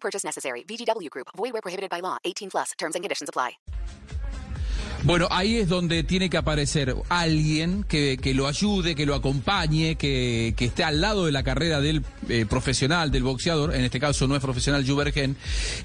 Purchase necessary. VGW Group. Prohibited by law. 18 plus. Terms and conditions apply. Bueno, ahí es donde tiene que aparecer alguien que, que lo ayude, que lo acompañe, que, que, esté al lado de la carrera del eh, profesional, del boxeador, en este caso no es profesional Jubergen,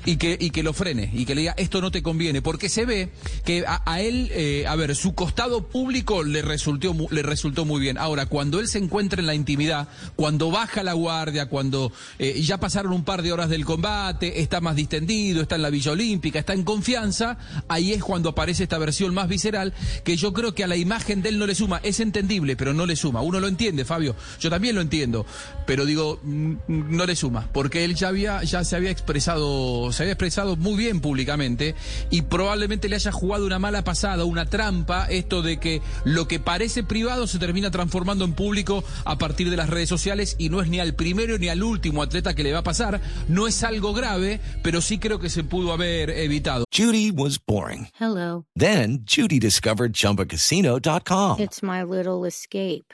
y que, y que lo frene, y que le diga, esto no te conviene, porque se ve que a, él, eh, a ver, su costado público le resultó, le resultó muy bien. Ahora, cuando él se encuentra en la intimidad, cuando baja la guardia, cuando eh, ya pasaron un par de horas del combate, está más distendido, está en la Villa Olímpica, está en confianza, ahí es cuando aparece esta versión más visceral que yo creo que a la imagen de él no le suma. Es entendible, pero no le suma. Uno lo entiende, Fabio. Yo también lo entiendo. Pero digo, no le suma. Porque él ya había, ya se había expresado, se había expresado muy bien públicamente y probablemente le haya jugado una mala pasada, una trampa, esto de que lo que parece privado se termina transformando en público a partir de las redes sociales y no es ni al primero ni al último atleta que le va a pasar. No es algo grave, pero sí creo que se pudo haber evitado. Judy was boring. Hello. Then Judy discovered ChumbaCasino.com. It's my little escape.